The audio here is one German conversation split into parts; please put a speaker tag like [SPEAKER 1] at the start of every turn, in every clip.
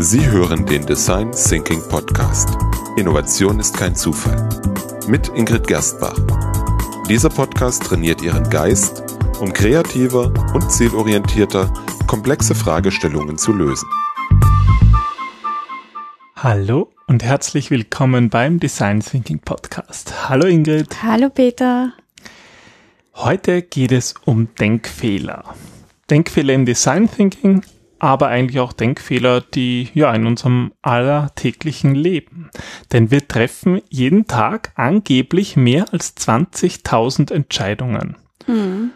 [SPEAKER 1] Sie hören den Design Thinking Podcast. Innovation ist kein Zufall. Mit Ingrid Gerstbach. Dieser Podcast trainiert Ihren Geist, um kreativer und zielorientierter komplexe Fragestellungen zu lösen.
[SPEAKER 2] Hallo und herzlich willkommen beim Design Thinking Podcast. Hallo Ingrid.
[SPEAKER 3] Hallo Peter.
[SPEAKER 2] Heute geht es um Denkfehler. Denkfehler im Design Thinking, aber eigentlich auch Denkfehler, die ja in unserem allertäglichen Leben. Denn wir treffen jeden Tag angeblich mehr als 20.000 Entscheidungen. Mhm.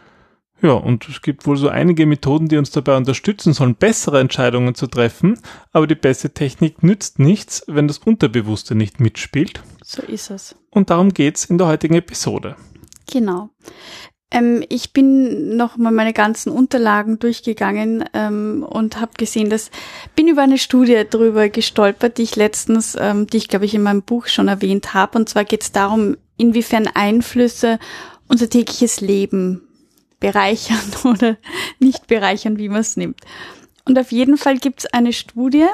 [SPEAKER 2] Ja, und es gibt wohl so einige Methoden, die uns dabei unterstützen sollen, bessere Entscheidungen zu treffen, aber die beste Technik nützt nichts, wenn das Unterbewusste nicht mitspielt.
[SPEAKER 3] So ist es.
[SPEAKER 2] Und darum geht's in der heutigen Episode.
[SPEAKER 3] Genau. Ähm, ich bin noch mal meine ganzen Unterlagen durchgegangen ähm, und habe gesehen, dass bin über eine Studie drüber gestolpert, die ich letztens, ähm, die ich glaube ich in meinem Buch schon erwähnt habe. Und zwar geht es darum, inwiefern Einflüsse unser tägliches Leben bereichern oder nicht bereichern, wie man es nimmt. Und auf jeden Fall gibt es eine Studie,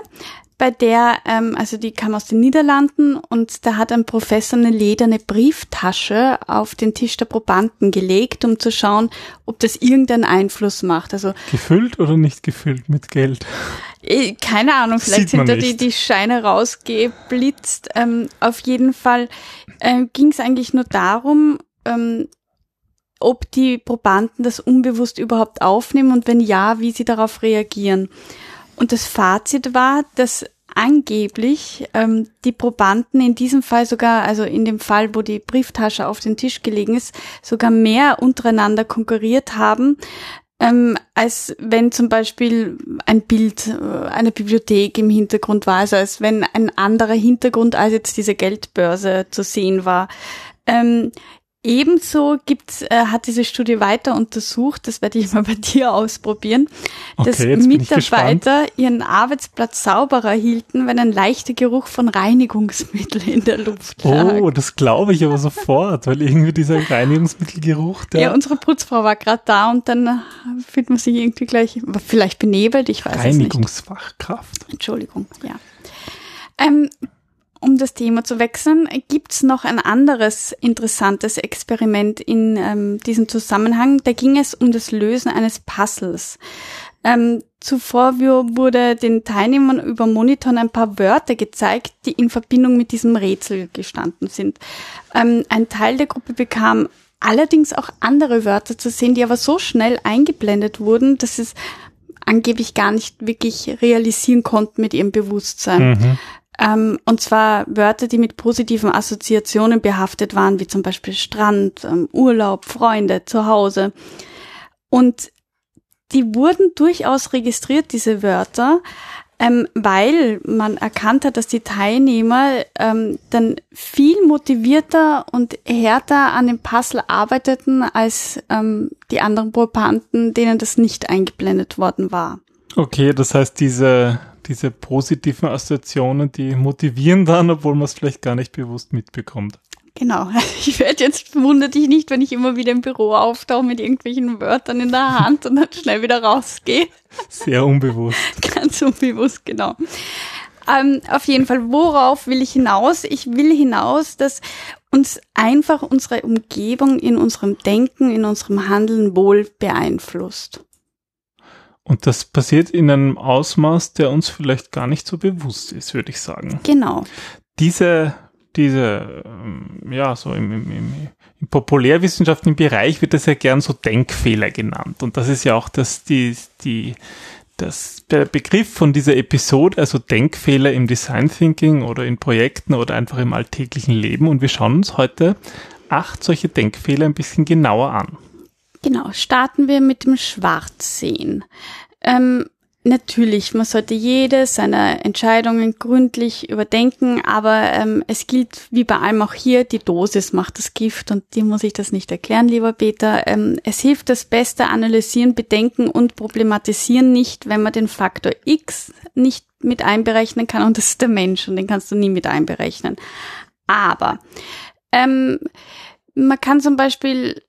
[SPEAKER 3] bei der, ähm, also die kam aus den Niederlanden und da hat ein Professor eine lederne Brieftasche auf den Tisch der Probanden gelegt, um zu schauen, ob das irgendeinen Einfluss macht. Also
[SPEAKER 2] gefüllt oder nicht gefüllt mit Geld?
[SPEAKER 3] Äh, keine Ahnung, vielleicht sind da die, die Scheine rausgeblitzt. Ähm, auf jeden Fall äh, ging es eigentlich nur darum, ähm, ob die Probanden das unbewusst überhaupt aufnehmen und wenn ja, wie sie darauf reagieren. Und das Fazit war, dass angeblich ähm, die Probanden in diesem Fall sogar, also in dem Fall, wo die Brieftasche auf den Tisch gelegen ist, sogar mehr untereinander konkurriert haben, ähm, als wenn zum Beispiel ein Bild, äh, eine Bibliothek im Hintergrund war, also als wenn ein anderer Hintergrund als jetzt diese Geldbörse zu sehen war. Ähm, Ebenso gibt's, äh, hat diese Studie weiter untersucht, das werde ich mal bei dir ausprobieren, okay, dass Mitarbeiter ihren Arbeitsplatz sauberer hielten, wenn ein leichter Geruch von Reinigungsmittel in der Luft lag.
[SPEAKER 2] Oh, das glaube ich aber sofort, weil irgendwie dieser Reinigungsmittelgeruch,
[SPEAKER 3] der... Ja, unsere Putzfrau war gerade da und dann fühlt man sich irgendwie gleich, vielleicht benebelt, ich weiß es nicht.
[SPEAKER 2] Reinigungsfachkraft.
[SPEAKER 3] Entschuldigung, ja. Ähm, um das Thema zu wechseln, gibt's noch ein anderes interessantes Experiment in ähm, diesem Zusammenhang. Da ging es um das Lösen eines Puzzles. Ähm, zuvor wurde den Teilnehmern über Monitoren ein paar Wörter gezeigt, die in Verbindung mit diesem Rätsel gestanden sind. Ähm, ein Teil der Gruppe bekam allerdings auch andere Wörter zu sehen, die aber so schnell eingeblendet wurden, dass es angeblich gar nicht wirklich realisieren konnten mit ihrem Bewusstsein. Mhm. Ähm, und zwar Wörter, die mit positiven Assoziationen behaftet waren, wie zum Beispiel Strand, ähm, Urlaub, Freunde, Zuhause. Und die wurden durchaus registriert, diese Wörter, ähm, weil man erkannt hat, dass die Teilnehmer ähm, dann viel motivierter und härter an dem Puzzle arbeiteten als ähm, die anderen Probanten, denen das nicht eingeblendet worden war.
[SPEAKER 2] Okay, das heißt, diese diese positiven Assoziationen, die motivieren dann, obwohl man es vielleicht gar nicht bewusst mitbekommt.
[SPEAKER 3] Genau. Ich werde jetzt wundert dich nicht, wenn ich immer wieder im Büro auftauche mit irgendwelchen Wörtern in der Hand und dann schnell wieder rausgehe.
[SPEAKER 2] Sehr unbewusst.
[SPEAKER 3] Ganz unbewusst, genau. Ähm, auf jeden Fall, worauf will ich hinaus? Ich will hinaus, dass uns einfach unsere Umgebung in unserem Denken, in unserem Handeln wohl beeinflusst.
[SPEAKER 2] Und das passiert in einem Ausmaß, der uns vielleicht gar nicht so bewusst ist, würde ich sagen.
[SPEAKER 3] Genau.
[SPEAKER 2] Diese, diese, ähm, ja, so im, im, im, im populärwissenschaftlichen Bereich wird das ja gern so Denkfehler genannt. Und das ist ja auch das, die, die, das, der Begriff von dieser Episode, also Denkfehler im Design Thinking oder in Projekten oder einfach im alltäglichen Leben. Und wir schauen uns heute acht solche Denkfehler ein bisschen genauer an.
[SPEAKER 3] Genau, starten wir mit dem Schwarzsehen. Ähm, natürlich, man sollte jede seiner Entscheidungen gründlich überdenken, aber ähm, es gilt wie bei allem auch hier, die Dosis macht das Gift und dir muss ich das nicht erklären, lieber Peter. Ähm, es hilft das Beste analysieren, bedenken und problematisieren nicht, wenn man den Faktor X nicht mit einberechnen kann und das ist der Mensch und den kannst du nie mit einberechnen. Aber ähm, man kann zum Beispiel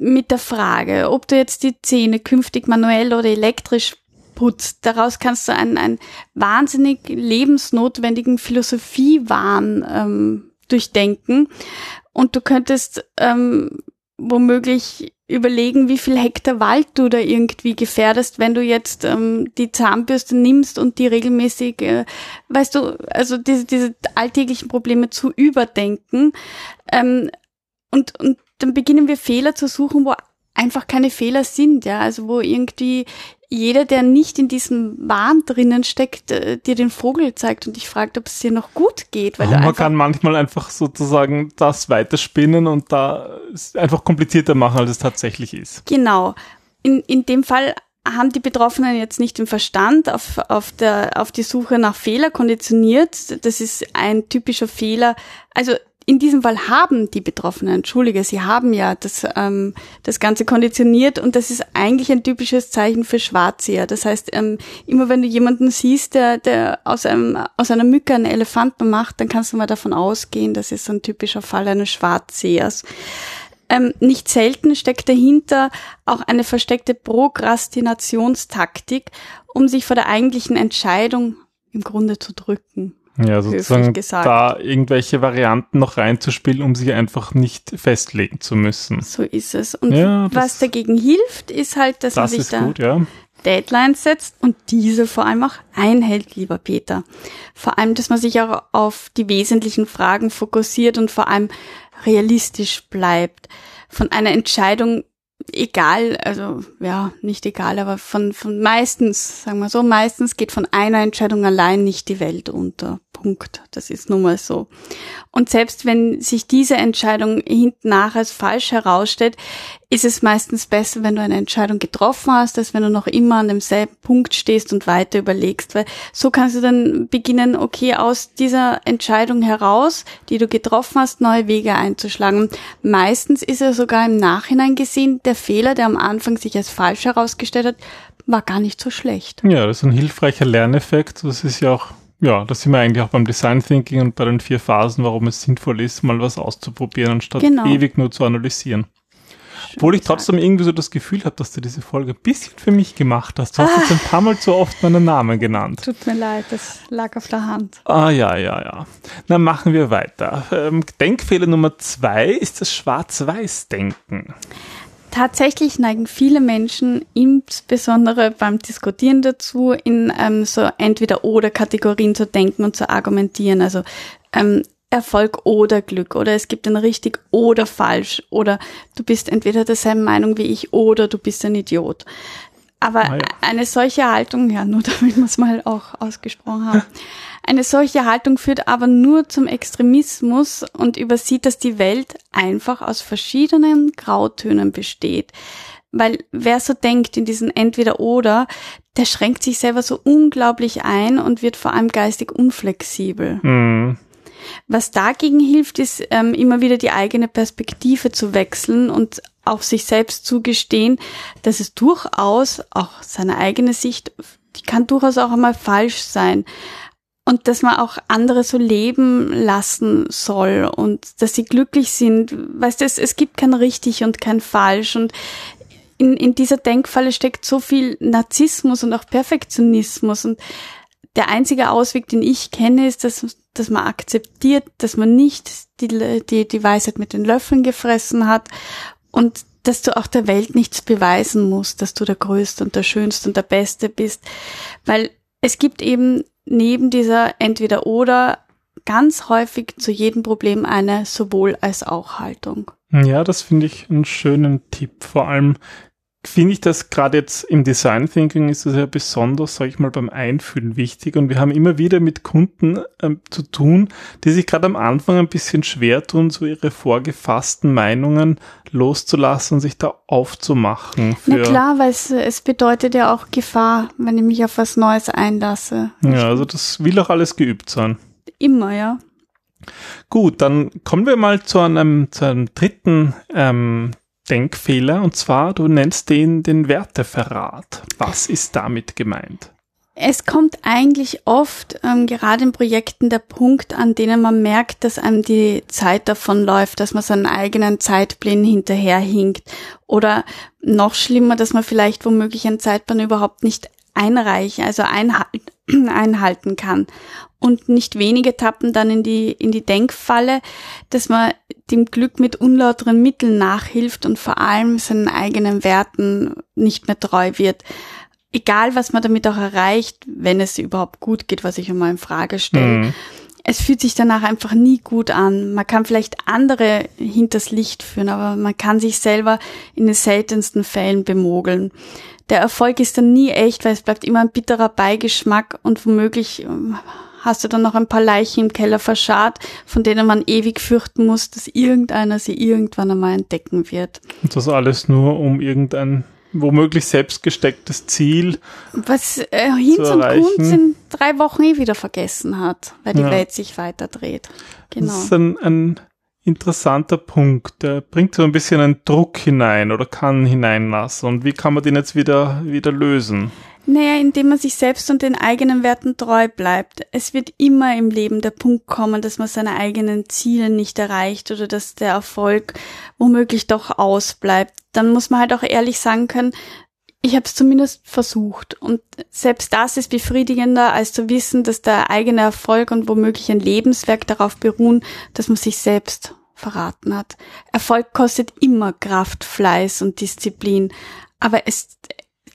[SPEAKER 3] mit der Frage, ob du jetzt die Zähne künftig manuell oder elektrisch Input. Daraus kannst du einen, einen wahnsinnig lebensnotwendigen Philosophiewahn ähm, durchdenken. Und du könntest ähm, womöglich überlegen, wie viel Hektar Wald du da irgendwie gefährdest, wenn du jetzt ähm, die Zahnbürste nimmst und die regelmäßig, äh, weißt du, also diese, diese alltäglichen Probleme zu überdenken. Ähm, und, und dann beginnen wir Fehler zu suchen, wo einfach keine Fehler sind, ja, also wo irgendwie jeder, der nicht in diesem Wahn drinnen steckt, äh, dir den Vogel zeigt und dich fragt, ob es dir noch gut geht.
[SPEAKER 2] Weil man kann manchmal einfach sozusagen das weiterspinnen und da einfach komplizierter machen, als es tatsächlich ist.
[SPEAKER 3] Genau. In, in dem Fall haben die Betroffenen jetzt nicht den Verstand auf, auf, der, auf die Suche nach Fehler konditioniert. Das ist ein typischer Fehler. Also in diesem Fall haben die Betroffenen, entschuldige, sie haben ja das, ähm, das Ganze konditioniert und das ist eigentlich ein typisches Zeichen für Schwarzseher. Das heißt, ähm, immer wenn du jemanden siehst, der, der aus, einem, aus einer Mücke einen Elefanten macht, dann kannst du mal davon ausgehen, das ist so ein typischer Fall eines Schwarzsehers. Ähm, nicht selten steckt dahinter auch eine versteckte Prokrastinationstaktik, um sich vor der eigentlichen Entscheidung im Grunde zu drücken.
[SPEAKER 2] Ja, sozusagen da irgendwelche Varianten noch reinzuspielen, um sich einfach nicht festlegen zu müssen.
[SPEAKER 3] So ist es. Und ja, was dagegen hilft, ist halt, dass das man sich da gut, ja. Deadlines setzt und diese vor allem auch einhält, lieber Peter. Vor allem, dass man sich auch auf die wesentlichen Fragen fokussiert und vor allem realistisch bleibt. Von einer Entscheidung egal, also ja, nicht egal, aber von, von meistens, sagen wir so, meistens geht von einer Entscheidung allein nicht die Welt unter. Punkt. Das ist nun mal so. Und selbst wenn sich diese Entscheidung hinten nach als falsch herausstellt, ist es meistens besser, wenn du eine Entscheidung getroffen hast, als wenn du noch immer an demselben Punkt stehst und weiter überlegst, weil so kannst du dann beginnen, okay, aus dieser Entscheidung heraus, die du getroffen hast, neue Wege einzuschlagen. Meistens ist er sogar im Nachhinein gesehen, der Fehler, der am Anfang sich als falsch herausgestellt hat, war gar nicht so schlecht.
[SPEAKER 2] Ja, das ist ein hilfreicher Lerneffekt. Das ist ja auch ja, da sind wir eigentlich auch beim Design Thinking und bei den vier Phasen, warum es sinnvoll ist, mal was auszuprobieren, anstatt genau. ewig nur zu analysieren. Obwohl ich trotzdem irgendwie so das Gefühl habe, dass du diese Folge ein bisschen für mich gemacht hast. Du hast ah. jetzt ein paar Mal zu oft meinen Namen genannt.
[SPEAKER 3] Tut mir leid, das lag auf der Hand.
[SPEAKER 2] Ah ja, ja, ja. Na, machen wir weiter. Ähm, Denkfehler Nummer zwei ist das Schwarz-Weiß-Denken.
[SPEAKER 3] Tatsächlich neigen viele Menschen, insbesondere beim Diskutieren dazu, in ähm, so entweder oder Kategorien zu denken und zu argumentieren. Also ähm, Erfolg oder Glück oder es gibt ein richtig oder falsch oder du bist entweder derselben Meinung wie ich oder du bist ein Idiot. Aber ah ja. eine solche Haltung, ja, nur damit wir es mal auch ausgesprochen haben, eine solche Haltung führt aber nur zum Extremismus und übersieht, dass die Welt einfach aus verschiedenen Grautönen besteht. Weil wer so denkt in diesen Entweder-Oder, der schränkt sich selber so unglaublich ein und wird vor allem geistig unflexibel. Mhm. Was dagegen hilft, ist ähm, immer wieder die eigene Perspektive zu wechseln und auch sich selbst zugestehen, dass es durchaus auch seine eigene Sicht, die kann durchaus auch einmal falsch sein. Und dass man auch andere so leben lassen soll und dass sie glücklich sind. Weißt du, es, es gibt kein richtig und kein falsch. Und in, in dieser Denkfalle steckt so viel Narzissmus und auch Perfektionismus. Und der einzige Ausweg, den ich kenne, ist, dass, dass man akzeptiert, dass man nicht die, die, die Weisheit mit den Löffeln gefressen hat und dass du auch der Welt nichts beweisen musst, dass du der Größte und der Schönste und der Beste bist. Weil es gibt eben neben dieser Entweder-Oder ganz häufig zu jedem Problem eine sowohl als auch Haltung.
[SPEAKER 2] Ja, das finde ich einen schönen Tipp. Vor allem finde ich das gerade jetzt im Design Thinking ist es ja besonders, sage ich mal, beim Einfühlen wichtig. Und wir haben immer wieder mit Kunden ähm, zu tun, die sich gerade am Anfang ein bisschen schwer tun, so ihre vorgefassten Meinungen loszulassen und sich da aufzumachen.
[SPEAKER 3] Na klar, weil es, es bedeutet ja auch Gefahr, wenn ich mich auf was Neues einlasse.
[SPEAKER 2] Ja, also das will auch alles geübt sein.
[SPEAKER 3] Immer, ja.
[SPEAKER 2] Gut, dann kommen wir mal zu einem, zu einem dritten ähm, Denkfehler und zwar, du nennst den den Werteverrat. Was ist damit gemeint?
[SPEAKER 3] Es kommt eigentlich oft, ähm, gerade in Projekten, der Punkt, an denen man merkt, dass einem die Zeit davon läuft, dass man seinen eigenen Zeitplänen hinterherhinkt. Oder noch schlimmer, dass man vielleicht womöglich einen Zeitplan überhaupt nicht einreichen, also einhalten, einhalten kann. Und nicht wenige tappen dann in die, in die Denkfalle, dass man dem Glück mit unlauteren Mitteln nachhilft und vor allem seinen eigenen Werten nicht mehr treu wird. Egal, was man damit auch erreicht, wenn es überhaupt gut geht, was ich einmal in Frage stelle. Mhm. Es fühlt sich danach einfach nie gut an. Man kann vielleicht andere hinters Licht führen, aber man kann sich selber in den seltensten Fällen bemogeln der Erfolg ist dann nie echt, weil es bleibt immer ein bitterer Beigeschmack und womöglich ähm, hast du dann noch ein paar Leichen im Keller verscharrt, von denen man ewig fürchten muss, dass irgendeiner sie irgendwann einmal entdecken wird.
[SPEAKER 2] Und das alles nur um irgendein womöglich selbst gestecktes Ziel.
[SPEAKER 3] Was äh, Hinz und Kunz in drei Wochen eh wieder vergessen hat, weil die ja. Welt sich weiter dreht.
[SPEAKER 2] Genau. Das ist ein, ein interessanter Punkt. Der bringt so ein bisschen einen Druck hinein oder kann hineinlassen. Und wie kann man den jetzt wieder, wieder lösen?
[SPEAKER 3] Naja, indem man sich selbst und den eigenen Werten treu bleibt. Es wird immer im Leben der Punkt kommen, dass man seine eigenen Ziele nicht erreicht oder dass der Erfolg womöglich doch ausbleibt. Dann muss man halt auch ehrlich sagen können, ich habe es zumindest versucht. Und selbst das ist befriedigender, als zu wissen, dass der eigene Erfolg und womöglich ein Lebenswerk darauf beruhen, dass man sich selbst verraten hat. Erfolg kostet immer Kraft, Fleiß und Disziplin. Aber es,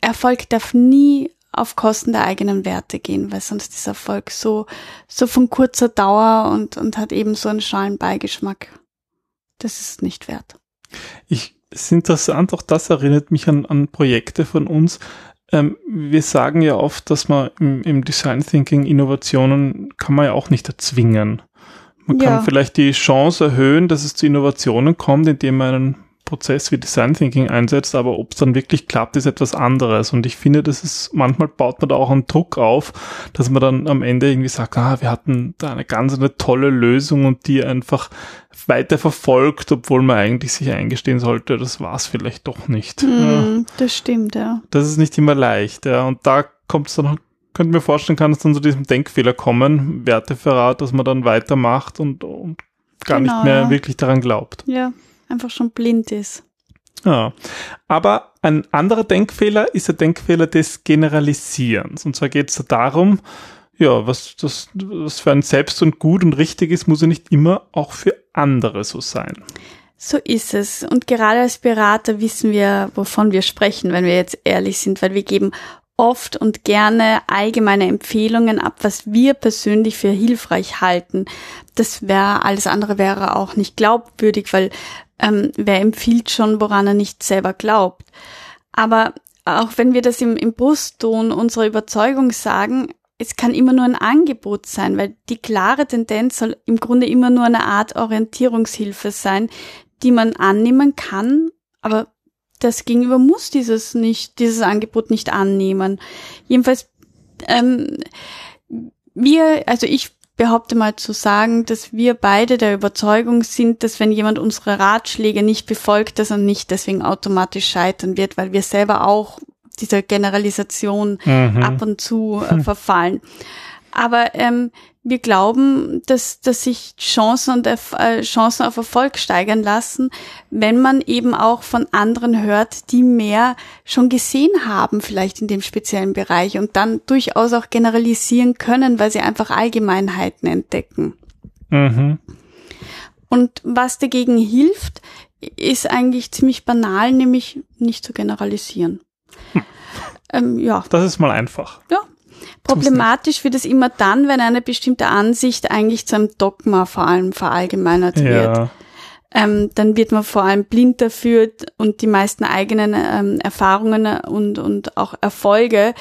[SPEAKER 3] Erfolg darf nie auf Kosten der eigenen Werte gehen, weil sonst ist Erfolg so, so von kurzer Dauer und, und hat eben so einen schalen Beigeschmack. Das ist nicht wert.
[SPEAKER 2] Ich ist interessant, auch das erinnert mich an, an Projekte von uns. Ähm, wir sagen ja oft, dass man im, im, Design Thinking Innovationen kann man ja auch nicht erzwingen. Man ja. kann vielleicht die Chance erhöhen, dass es zu Innovationen kommt, indem man einen Prozess wie Design Thinking einsetzt, aber ob es dann wirklich klappt, ist etwas anderes. Und ich finde, das ist, manchmal baut man da auch einen Druck auf, dass man dann am Ende irgendwie sagt, ah, wir hatten da eine ganz eine tolle Lösung und die einfach weiter verfolgt, obwohl man eigentlich sich eingestehen sollte, das war es vielleicht doch nicht. Mm,
[SPEAKER 3] ja. Das stimmt, ja.
[SPEAKER 2] Das ist nicht immer leicht, ja. Und da kommt es dann, könnte mir vorstellen, kann es dann zu diesem Denkfehler kommen, Werteverrat, dass man dann weitermacht und, und gar genau, nicht mehr ja. wirklich daran glaubt.
[SPEAKER 3] Ja, einfach schon blind ist.
[SPEAKER 2] Ja. Aber ein anderer Denkfehler ist der Denkfehler des Generalisierens. Und zwar geht es darum, ja, was das was für ein Selbst und gut und richtig ist, muss ja nicht immer auch für andere so sein.
[SPEAKER 3] So ist es. Und gerade als Berater wissen wir, wovon wir sprechen, wenn wir jetzt ehrlich sind, weil wir geben oft und gerne allgemeine Empfehlungen ab, was wir persönlich für hilfreich halten. Das wäre, alles andere wäre auch nicht glaubwürdig, weil ähm, wer empfiehlt schon, woran er nicht selber glaubt. Aber auch wenn wir das im, im Brustton unserer Überzeugung sagen, es kann immer nur ein Angebot sein, weil die klare Tendenz soll im Grunde immer nur eine Art Orientierungshilfe sein, die man annehmen kann, aber das Gegenüber muss dieses nicht, dieses Angebot nicht annehmen. Jedenfalls, ähm, wir, also ich behaupte mal zu sagen, dass wir beide der Überzeugung sind, dass wenn jemand unsere Ratschläge nicht befolgt, dass er nicht deswegen automatisch scheitern wird, weil wir selber auch dieser Generalisation mhm. ab und zu äh, verfallen. Aber ähm, wir glauben, dass, dass sich Chancen, und äh, Chancen auf Erfolg steigern lassen, wenn man eben auch von anderen hört, die mehr schon gesehen haben, vielleicht in dem speziellen Bereich und dann durchaus auch generalisieren können, weil sie einfach Allgemeinheiten entdecken. Mhm. Und was dagegen hilft, ist eigentlich ziemlich banal, nämlich nicht zu generalisieren.
[SPEAKER 2] Hm. Ähm, ja. Das ist mal einfach.
[SPEAKER 3] Ja. Problematisch wird es immer dann, wenn eine bestimmte Ansicht eigentlich zu einem Dogma vor allem verallgemeinert ja. wird. Ähm, dann wird man vor allem blind dafür und die meisten eigenen ähm, Erfahrungen und, und auch Erfolge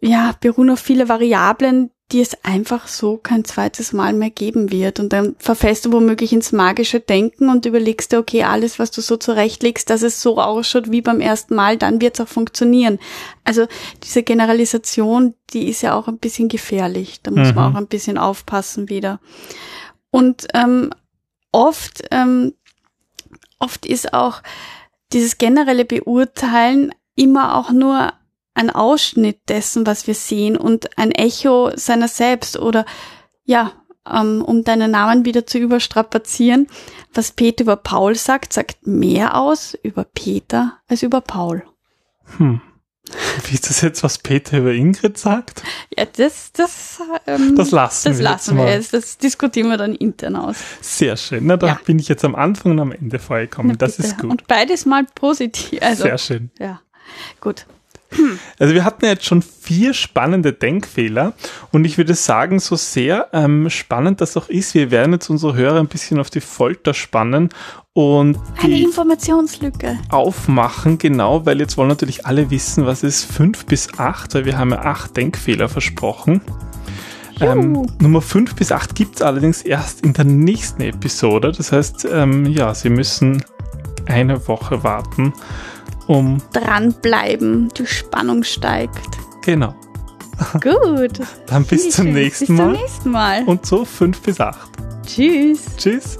[SPEAKER 3] ja, beruhen auf viele Variablen, die es einfach so kein zweites Mal mehr geben wird. Und dann verfällst du womöglich ins magische Denken und überlegst dir, okay, alles, was du so zurechtlegst, dass es so ausschaut wie beim ersten Mal, dann wird es auch funktionieren. Also diese Generalisation, die ist ja auch ein bisschen gefährlich. Da muss mhm. man auch ein bisschen aufpassen wieder. Und ähm, oft, ähm, oft ist auch dieses generelle Beurteilen immer auch nur ein Ausschnitt dessen, was wir sehen und ein Echo seiner selbst oder ja, ähm, um deinen Namen wieder zu überstrapazieren, was Peter über Paul sagt, sagt mehr aus über Peter als über Paul.
[SPEAKER 2] Hm. Wie ist das jetzt, was Peter über Ingrid sagt?
[SPEAKER 3] Ja, das, das, ähm,
[SPEAKER 2] Das lassen
[SPEAKER 3] das
[SPEAKER 2] wir
[SPEAKER 3] lassen
[SPEAKER 2] jetzt
[SPEAKER 3] wir jetzt. Das diskutieren wir dann intern aus.
[SPEAKER 2] Sehr schön. Na, da
[SPEAKER 3] Ja.
[SPEAKER 2] bin ich jetzt am Anfang und am Ende vorgekommen.
[SPEAKER 3] Na,
[SPEAKER 2] das
[SPEAKER 3] bitte.
[SPEAKER 2] ist gut.
[SPEAKER 3] Und beides mal positiv. Also,
[SPEAKER 2] Sehr schön.
[SPEAKER 3] ja, gut.
[SPEAKER 2] Also wir hatten ja jetzt schon vier spannende Denkfehler und ich würde sagen, so sehr ähm, spannend das auch ist, wir werden jetzt unsere Hörer ein bisschen auf die Folter spannen und
[SPEAKER 3] Eine Informationslücke.
[SPEAKER 2] aufmachen, genau, weil jetzt wollen natürlich alle wissen, was ist fünf bis acht, weil wir haben ja acht Denkfehler versprochen. Ähm. Nummer fünf bis acht gibt es allerdings erst in der nächsten Episode. Das heißt, ähm, ja, Sie müssen eine Woche warten, um
[SPEAKER 3] Dranbleiben, die Spannung steigt.
[SPEAKER 2] genau.
[SPEAKER 3] Gut.
[SPEAKER 2] Dann bis zum
[SPEAKER 3] schön.
[SPEAKER 2] nächsten
[SPEAKER 3] Bis zum
[SPEAKER 2] Mal
[SPEAKER 3] nächsten Mal.
[SPEAKER 2] und so fünf bis acht.
[SPEAKER 3] Tschüss.
[SPEAKER 2] Tschüss.